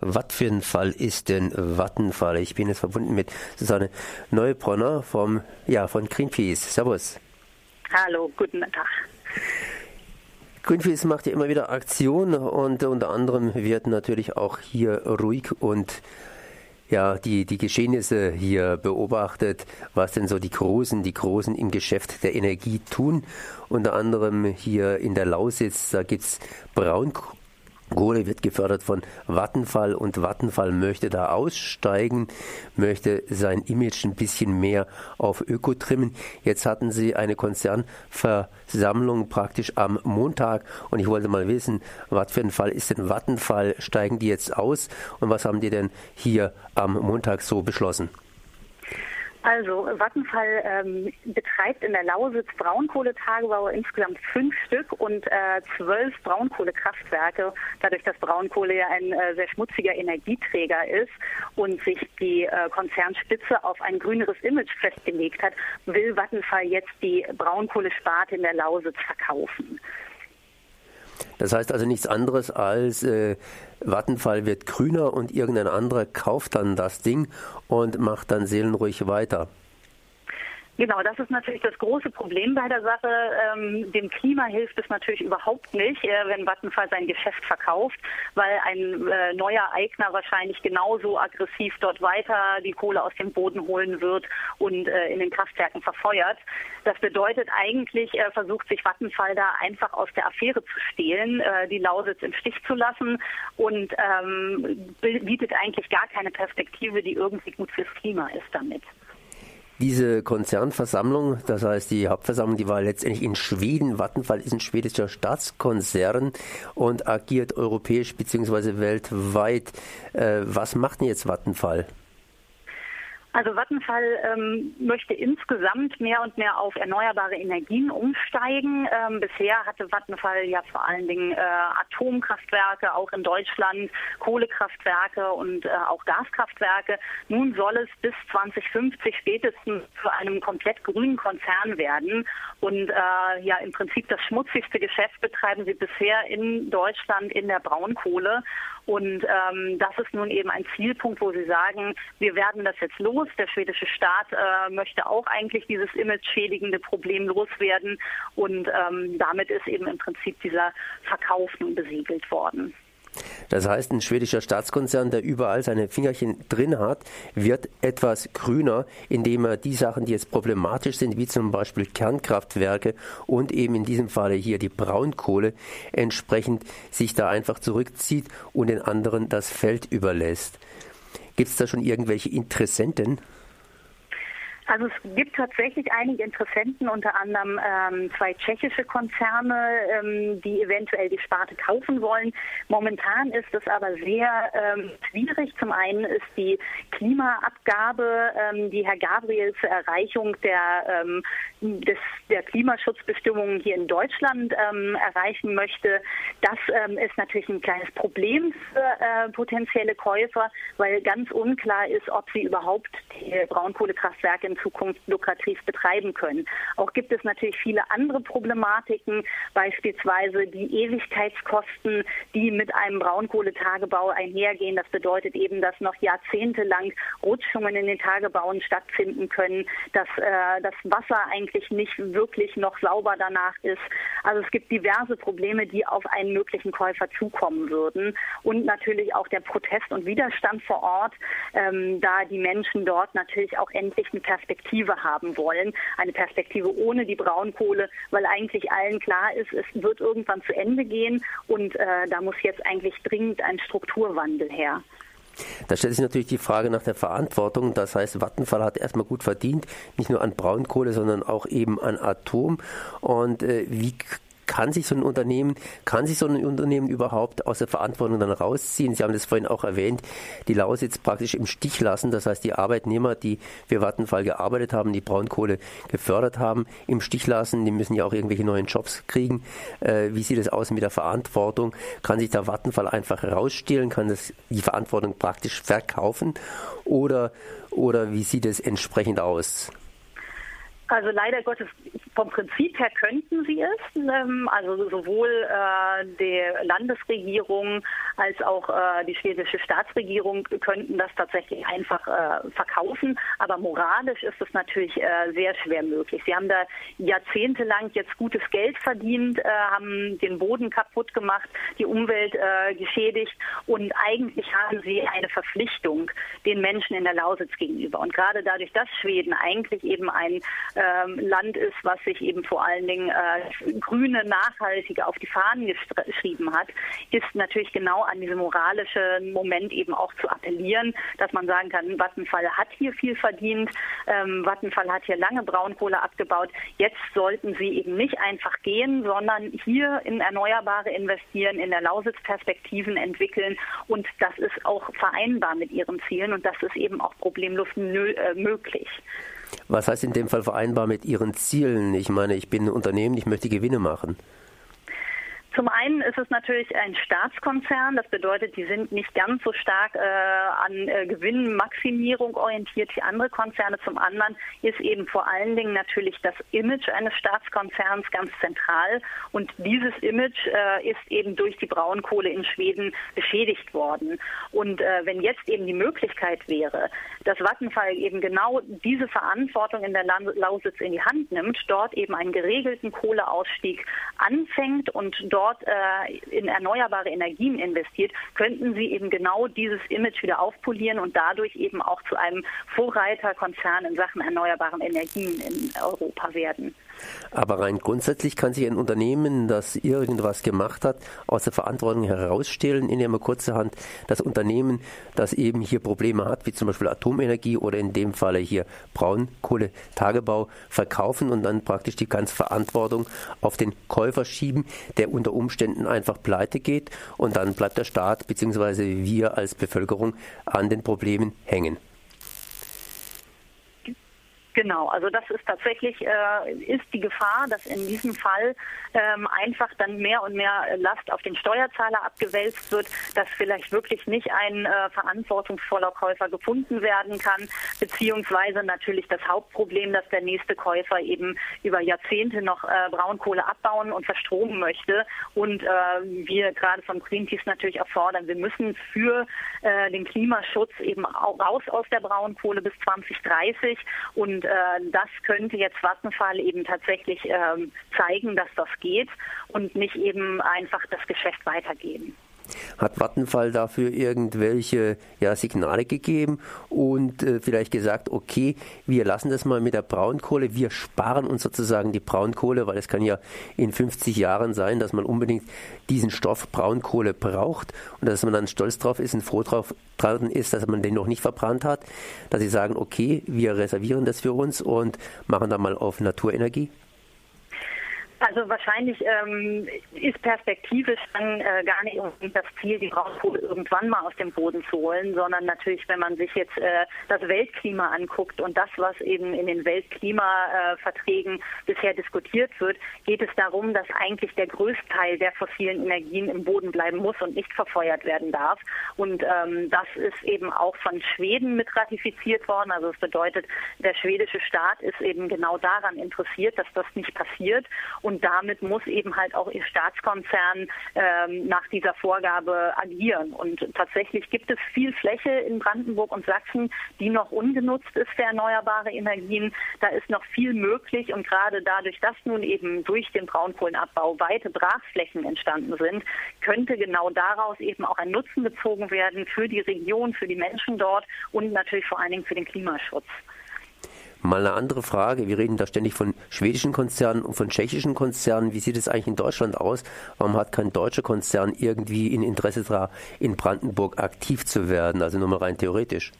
Was für ein Fall ist denn Vattenfall? Ich bin jetzt verbunden mit Susanne Neubronner vom, ja, von Greenpeace. Servus. Hallo, guten Tag. Greenpeace macht ja immer wieder Aktionen und unter anderem wird natürlich auch hier ruhig und ja, die, die Geschehnisse hier beobachtet, was denn so die Großen, die Großen im Geschäft der Energie tun. Unter anderem hier in der Lausitz, da gibt es Kohle wird gefördert von Vattenfall und Vattenfall möchte da aussteigen, möchte sein Image ein bisschen mehr auf Öko trimmen. Jetzt hatten sie eine Konzernversammlung praktisch am Montag und ich wollte mal wissen, was für ein Fall ist denn Vattenfall? Steigen die jetzt aus und was haben die denn hier am Montag so beschlossen? Also Vattenfall ähm, betreibt in der Lausitz Braunkohletagebau insgesamt fünf Stück und äh, zwölf Braunkohlekraftwerke. Dadurch, dass Braunkohle ja ein äh, sehr schmutziger Energieträger ist und sich die äh, Konzernspitze auf ein grüneres Image festgelegt hat, will Vattenfall jetzt die Braunkohlesparte in der Lausitz verkaufen. Das heißt also nichts anderes als äh, Vattenfall wird grüner und irgendein anderer kauft dann das Ding und macht dann seelenruhig weiter. Genau, das ist natürlich das große Problem bei der Sache. Ähm, dem Klima hilft es natürlich überhaupt nicht, äh, wenn Vattenfall sein Geschäft verkauft, weil ein äh, neuer Eigner wahrscheinlich genauso aggressiv dort weiter die Kohle aus dem Boden holen wird und äh, in den Kraftwerken verfeuert. Das bedeutet eigentlich, äh, versucht sich Vattenfall da einfach aus der Affäre zu stehlen, äh, die Lausitz im Stich zu lassen und ähm, bietet eigentlich gar keine Perspektive, die irgendwie gut fürs Klima ist damit. Diese Konzernversammlung, das heißt die Hauptversammlung, die war letztendlich in Schweden. Vattenfall ist ein schwedischer Staatskonzern und agiert europäisch bzw. weltweit. Äh, was macht denn jetzt Vattenfall? Also Vattenfall ähm, möchte insgesamt mehr und mehr auf erneuerbare Energien umsteigen. Ähm, bisher hatte Vattenfall ja vor allen Dingen äh, Atomkraftwerke, auch in Deutschland Kohlekraftwerke und äh, auch Gaskraftwerke. Nun soll es bis 2050 spätestens zu einem komplett grünen Konzern werden. Und äh, ja, im Prinzip das schmutzigste Geschäft betreiben sie bisher in Deutschland in der Braunkohle. Und ähm, das ist nun eben ein Zielpunkt, wo sie sagen, wir werden das jetzt los. Der schwedische Staat äh, möchte auch eigentlich dieses image-schädigende Problem loswerden. Und ähm, damit ist eben im Prinzip dieser Verkauf nun besiegelt worden. Das heißt, ein schwedischer Staatskonzern, der überall seine Fingerchen drin hat, wird etwas grüner, indem er die Sachen, die jetzt problematisch sind, wie zum Beispiel Kernkraftwerke und eben in diesem Falle hier die Braunkohle, entsprechend sich da einfach zurückzieht und den anderen das Feld überlässt. Gibt es da schon irgendwelche Interessenten? Also es gibt tatsächlich einige Interessenten, unter anderem ähm, zwei tschechische Konzerne, ähm, die eventuell die Sparte kaufen wollen. Momentan ist es aber sehr ähm, schwierig. Zum einen ist die Klimaabgabe, ähm, die Herr Gabriel zur Erreichung der, ähm, des, der Klimaschutzbestimmungen hier in Deutschland ähm, erreichen möchte. Das ist natürlich ein kleines Problem für äh, potenzielle Käufer, weil ganz unklar ist, ob sie überhaupt die Braunkohlekraftwerke in Zukunft lukrativ betreiben können. Auch gibt es natürlich viele andere Problematiken, beispielsweise die Ewigkeitskosten, die mit einem Braunkohletagebau einhergehen. Das bedeutet eben, dass noch jahrzehntelang Rutschungen in den Tagebauen stattfinden können, dass äh, das Wasser eigentlich nicht wirklich noch sauber danach ist. Also es gibt diverse Probleme, die auf einen möglichen Käufer zukommen würden und natürlich auch der Protest und Widerstand vor Ort, ähm, da die Menschen dort natürlich auch endlich eine Perspektive haben wollen, eine Perspektive ohne die Braunkohle, weil eigentlich allen klar ist, es wird irgendwann zu Ende gehen und äh, da muss jetzt eigentlich dringend ein Strukturwandel her. Da stellt sich natürlich die Frage nach der Verantwortung. Das heißt, Vattenfall hat erstmal gut verdient, nicht nur an Braunkohle, sondern auch eben an Atom. Und äh, wie kann sich so ein Unternehmen, kann sich so ein Unternehmen überhaupt aus der Verantwortung dann rausziehen? Sie haben das vorhin auch erwähnt, die Lausitz praktisch im Stich lassen. Das heißt, die Arbeitnehmer, die für Vattenfall gearbeitet haben, die Braunkohle gefördert haben, im Stich lassen. Die müssen ja auch irgendwelche neuen Jobs kriegen. Äh, wie sieht es aus mit der Verantwortung? Kann sich der Vattenfall einfach rausstehlen? Kann das die Verantwortung praktisch verkaufen? Oder, oder wie sieht es entsprechend aus? Also leider Gottes, vom Prinzip her könnten sie es. Ähm, also sowohl äh, die Landesregierung als auch äh, die schwedische Staatsregierung könnten das tatsächlich einfach äh, verkaufen. Aber moralisch ist es natürlich sehr schwer möglich. Sie haben da jahrzehntelang jetzt gutes Geld verdient, haben den Boden kaputt gemacht, die Umwelt geschädigt und eigentlich haben sie eine Verpflichtung den Menschen in der Lausitz gegenüber. Und gerade dadurch, dass Schweden eigentlich eben ein ähm, Land ist, was sich eben vor allen Dingen äh, grüne, nachhaltige auf die Fahnen geschrieben hat, ist natürlich genau an diesem moralischen Moment eben auch zu appellieren, dass man sagen kann, Vattenfall hat hier viel verdient, ähm, Vattenfall hat hier lange Braunkohle abgebaut. Jetzt sollten sie eben nicht einfach gehen, sondern hier in Erneuerbare investieren, in der Lausitz Perspektiven entwickeln und das ist auch vereinbar mit ihren Zielen und das ist eben auch problemlos äh, möglich. Was heißt in dem Fall vereinbar mit Ihren Zielen? Ich meine, ich bin ein Unternehmen, ich möchte Gewinne machen. Zum einen ist es natürlich ein Staatskonzern. Das bedeutet, die sind nicht ganz so stark äh, an äh, Gewinnmaximierung orientiert wie andere Konzerne. Zum anderen ist eben vor allen Dingen natürlich das Image eines Staatskonzerns ganz zentral. Und dieses Image äh, ist eben durch die Braunkohle in Schweden beschädigt worden. Und äh, wenn jetzt eben die Möglichkeit wäre, dass Vattenfall eben genau diese Verantwortung in der Lausitz in die Hand nimmt, dort eben einen geregelten Kohleausstieg anfängt und dort dort äh, in erneuerbare Energien investiert, könnten sie eben genau dieses Image wieder aufpolieren und dadurch eben auch zu einem Vorreiterkonzern in Sachen erneuerbaren Energien in Europa werden. Aber rein grundsätzlich kann sich ein Unternehmen, das irgendwas gemacht hat, aus der Verantwortung herausstellen, indem man kurzerhand das Unternehmen, das eben hier Probleme hat, wie zum Beispiel Atomenergie oder in dem Falle hier Braunkohletagebau, verkaufen und dann praktisch die ganze Verantwortung auf den Käufer schieben, der unter Umständen einfach pleite geht und dann bleibt der Staat bzw. wir als Bevölkerung an den Problemen hängen. Genau, also das ist tatsächlich äh, ist die Gefahr, dass in diesem Fall ähm, einfach dann mehr und mehr Last auf den Steuerzahler abgewälzt wird, dass vielleicht wirklich nicht ein äh, verantwortungsvoller Käufer gefunden werden kann, beziehungsweise natürlich das Hauptproblem, dass der nächste Käufer eben über Jahrzehnte noch äh, Braunkohle abbauen und verstromen möchte. Und äh, wir gerade vom Greenpeace natürlich auch fordern, wir müssen für äh, den Klimaschutz eben raus aus der Braunkohle bis 2030 und und äh, das könnte jetzt Vattenfall eben tatsächlich ähm, zeigen, dass das geht und nicht eben einfach das Geschäft weitergeben. Hat Vattenfall dafür irgendwelche ja, Signale gegeben und äh, vielleicht gesagt, okay, wir lassen das mal mit der Braunkohle, wir sparen uns sozusagen die Braunkohle, weil es kann ja in 50 Jahren sein, dass man unbedingt diesen Stoff Braunkohle braucht und dass man dann stolz drauf ist und froh drauf ist, dass man den noch nicht verbrannt hat, dass sie sagen, okay, wir reservieren das für uns und machen da mal auf Naturenergie? Also wahrscheinlich ähm, ist perspektivisch dann äh, gar nicht das Ziel, die Braunkohle irgendwann mal aus dem Boden zu holen, sondern natürlich, wenn man sich jetzt äh, das Weltklima anguckt und das, was eben in den Weltklimaverträgen äh, bisher diskutiert wird, geht es darum, dass eigentlich der Größteil der fossilen Energien im Boden bleiben muss und nicht verfeuert werden darf. Und ähm, das ist eben auch von Schweden mit ratifiziert worden. Also es bedeutet, der schwedische Staat ist eben genau daran interessiert, dass das nicht passiert. Und damit muss eben halt auch Ihr Staatskonzern ähm, nach dieser Vorgabe agieren. Und tatsächlich gibt es viel Fläche in Brandenburg und Sachsen, die noch ungenutzt ist für erneuerbare Energien. Da ist noch viel möglich und gerade dadurch, dass nun eben durch den Braunkohlenabbau weite Brachflächen entstanden sind, könnte genau daraus eben auch ein Nutzen gezogen werden für die Region, für die Menschen dort und natürlich vor allen Dingen für den Klimaschutz. Mal eine andere Frage. Wir reden da ständig von schwedischen Konzernen und von tschechischen Konzernen. Wie sieht es eigentlich in Deutschland aus? Warum hat kein deutscher Konzern irgendwie ein Interesse daran, in Brandenburg aktiv zu werden? Also nur mal rein theoretisch.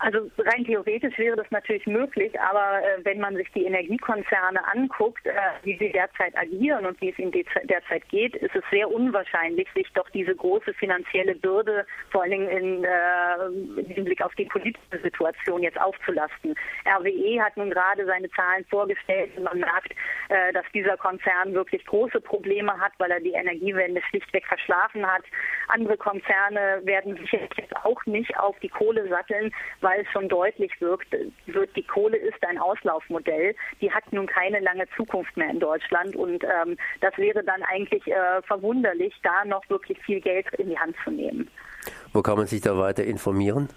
Also rein theoretisch wäre das natürlich möglich, aber äh, wenn man sich die Energiekonzerne anguckt, äh, wie sie derzeit agieren und wie es ihnen derzeit geht, ist es sehr unwahrscheinlich, sich doch diese große finanzielle Bürde, vor allen Dingen in, äh, in Blick auf die politische Situation, jetzt aufzulasten. RWE hat nun gerade seine Zahlen vorgestellt und man merkt, äh, dass dieser Konzern wirklich große Probleme hat, weil er die Energiewende schlichtweg verschlafen hat. Andere Konzerne werden sich jetzt auch nicht auf die Kohle satteln, weil schon deutlich wirkt, wird, die Kohle ist ein Auslaufmodell. Die hat nun keine lange Zukunft mehr in Deutschland und ähm, das wäre dann eigentlich äh, verwunderlich, da noch wirklich viel Geld in die Hand zu nehmen. Wo kann man sich da weiter informieren?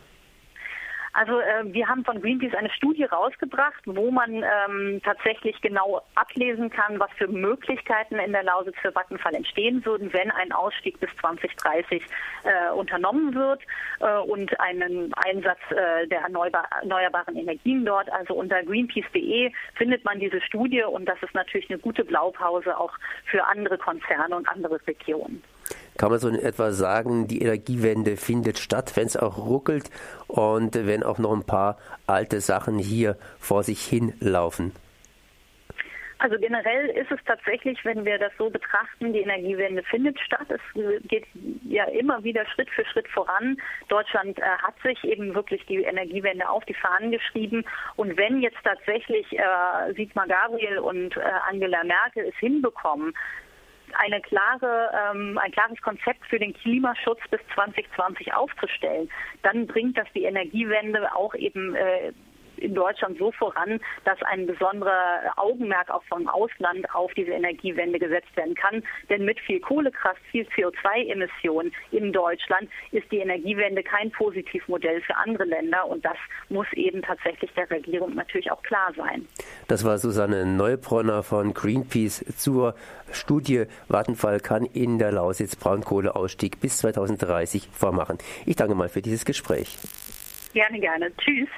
Also äh, wir haben von Greenpeace eine Studie rausgebracht, wo man ähm, tatsächlich genau ablesen kann, was für Möglichkeiten in der Lausitz für Vattenfall entstehen würden, wenn ein Ausstieg bis 2030 äh, unternommen wird äh, und einen Einsatz äh, der erneuerbar, erneuerbaren Energien dort. Also unter greenpeace.de findet man diese Studie und das ist natürlich eine gute Blaupause auch für andere Konzerne und andere Regionen kann man so in etwa sagen, die Energiewende findet statt, wenn es auch ruckelt und wenn auch noch ein paar alte Sachen hier vor sich hinlaufen? Also generell ist es tatsächlich, wenn wir das so betrachten, die Energiewende findet statt. Es geht ja immer wieder Schritt für Schritt voran. Deutschland äh, hat sich eben wirklich die Energiewende auf die Fahnen geschrieben. Und wenn jetzt tatsächlich äh, Sigmar Gabriel und äh, Angela Merkel es hinbekommen, eine klare, ähm, ein klares Konzept für den Klimaschutz bis 2020 aufzustellen, dann bringt das die Energiewende auch eben äh, in Deutschland so voran, dass ein besonderer Augenmerk auch vom Ausland auf diese Energiewende gesetzt werden kann. Denn mit viel Kohlekraft, viel CO2-Emissionen in Deutschland ist die Energiewende kein Positivmodell für andere Länder und das muss eben tatsächlich der Regierung natürlich auch klar sein. Das war Susanne Neubronner von Greenpeace zur Studie Vattenfall kann in der Lausitz Braunkohleausstieg bis 2030 vormachen. Ich danke mal für dieses Gespräch. Gerne, gerne. Tschüss.